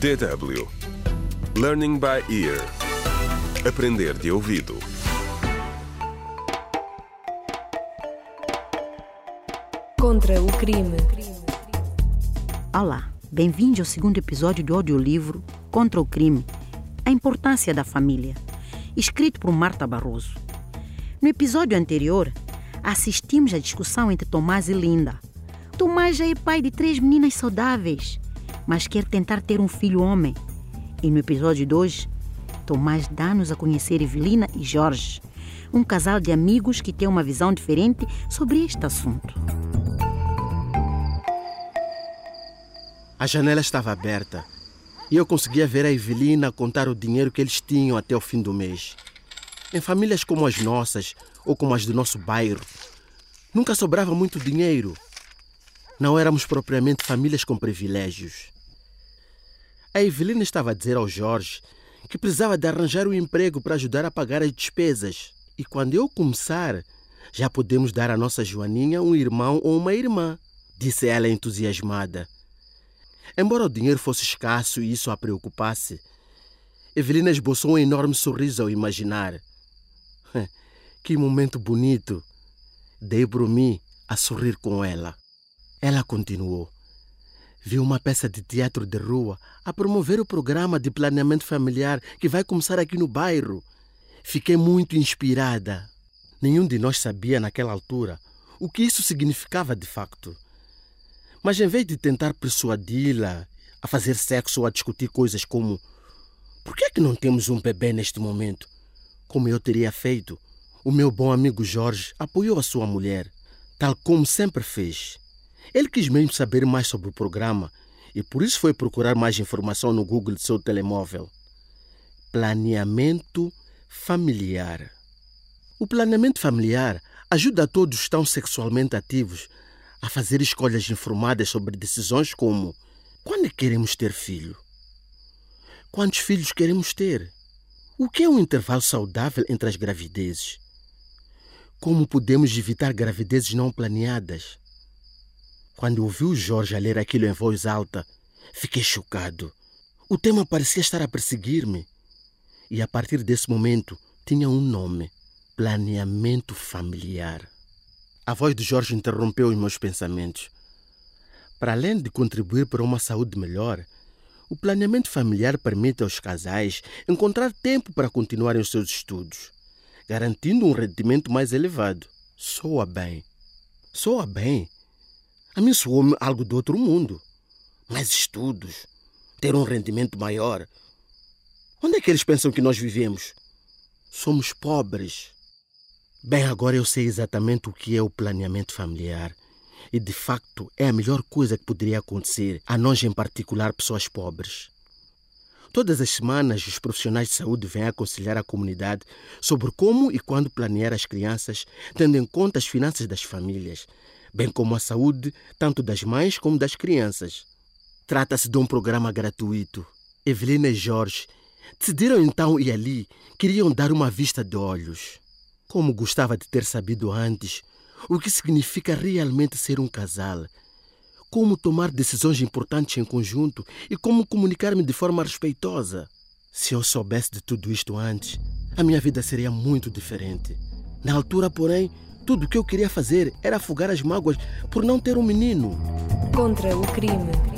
DW Learning by Ear Aprender de ouvido Contra o crime. Olá, bem-vindos ao segundo episódio do audiolivro Contra o Crime A Importância da Família, escrito por Marta Barroso. No episódio anterior, assistimos à discussão entre Tomás e Linda. Tomás já é pai de três meninas saudáveis, mas quer tentar ter um filho homem. E no episódio de hoje, Tomás dá-nos a conhecer Evelina e Jorge, um casal de amigos que tem uma visão diferente sobre este assunto. A janela estava aberta e eu conseguia ver a Evelina contar o dinheiro que eles tinham até o fim do mês. Em famílias como as nossas ou como as do nosso bairro, nunca sobrava muito dinheiro. Não éramos propriamente famílias com privilégios. A Evelina estava a dizer ao Jorge que precisava de arranjar um emprego para ajudar a pagar as despesas. E quando eu começar, já podemos dar à nossa Joaninha um irmão ou uma irmã, disse ela entusiasmada. Embora o dinheiro fosse escasso e isso a preocupasse, Evelina esboçou um enorme sorriso ao imaginar. Que momento bonito! Dei por mim a sorrir com ela. Ela continuou. Vi uma peça de teatro de rua a promover o programa de planeamento familiar que vai começar aqui no bairro. Fiquei muito inspirada. Nenhum de nós sabia naquela altura o que isso significava de facto. Mas em vez de tentar persuadi-la a fazer sexo ou a discutir coisas como por que é que não temos um bebê neste momento? Como eu teria feito, o meu bom amigo Jorge apoiou a sua mulher, tal como sempre fez. Ele quis mesmo saber mais sobre o programa e por isso foi procurar mais informação no Google de seu telemóvel. Planeamento familiar. O planeamento familiar ajuda a todos que estão sexualmente ativos a fazer escolhas informadas sobre decisões como quando é queremos ter filho? Quantos filhos queremos ter? O que é um intervalo saudável entre as gravidezes? Como podemos evitar gravidezes não planeadas? Quando ouvi o Jorge a ler aquilo em voz alta, fiquei chocado. O tema parecia estar a perseguir-me. E a partir desse momento tinha um nome: planeamento familiar. A voz de Jorge interrompeu os meus pensamentos. Para além de contribuir para uma saúde melhor, o planeamento familiar permite aos casais encontrar tempo para continuarem os seus estudos, garantindo um rendimento mais elevado. Soa bem. Soa bem. A mim soou-me algo do outro mundo. Mais estudos, ter um rendimento maior. Onde é que eles pensam que nós vivemos? Somos pobres. Bem, agora eu sei exatamente o que é o planeamento familiar. E de facto é a melhor coisa que poderia acontecer a nós, em particular, pessoas pobres. Todas as semanas, os profissionais de saúde vêm aconselhar a comunidade sobre como e quando planear as crianças, tendo em conta as finanças das famílias, bem como a saúde tanto das mães como das crianças. Trata-se de um programa gratuito. Evelina e Jorge decidiram então ir ali, queriam dar uma vista de olhos. Como gostava de ter sabido antes o que significa realmente ser um casal, como tomar decisões importantes em conjunto e como comunicar-me de forma respeitosa. Se eu soubesse de tudo isto antes, a minha vida seria muito diferente. Na altura, porém, tudo o que eu queria fazer era afogar as mágoas por não ter um menino. Contra o crime.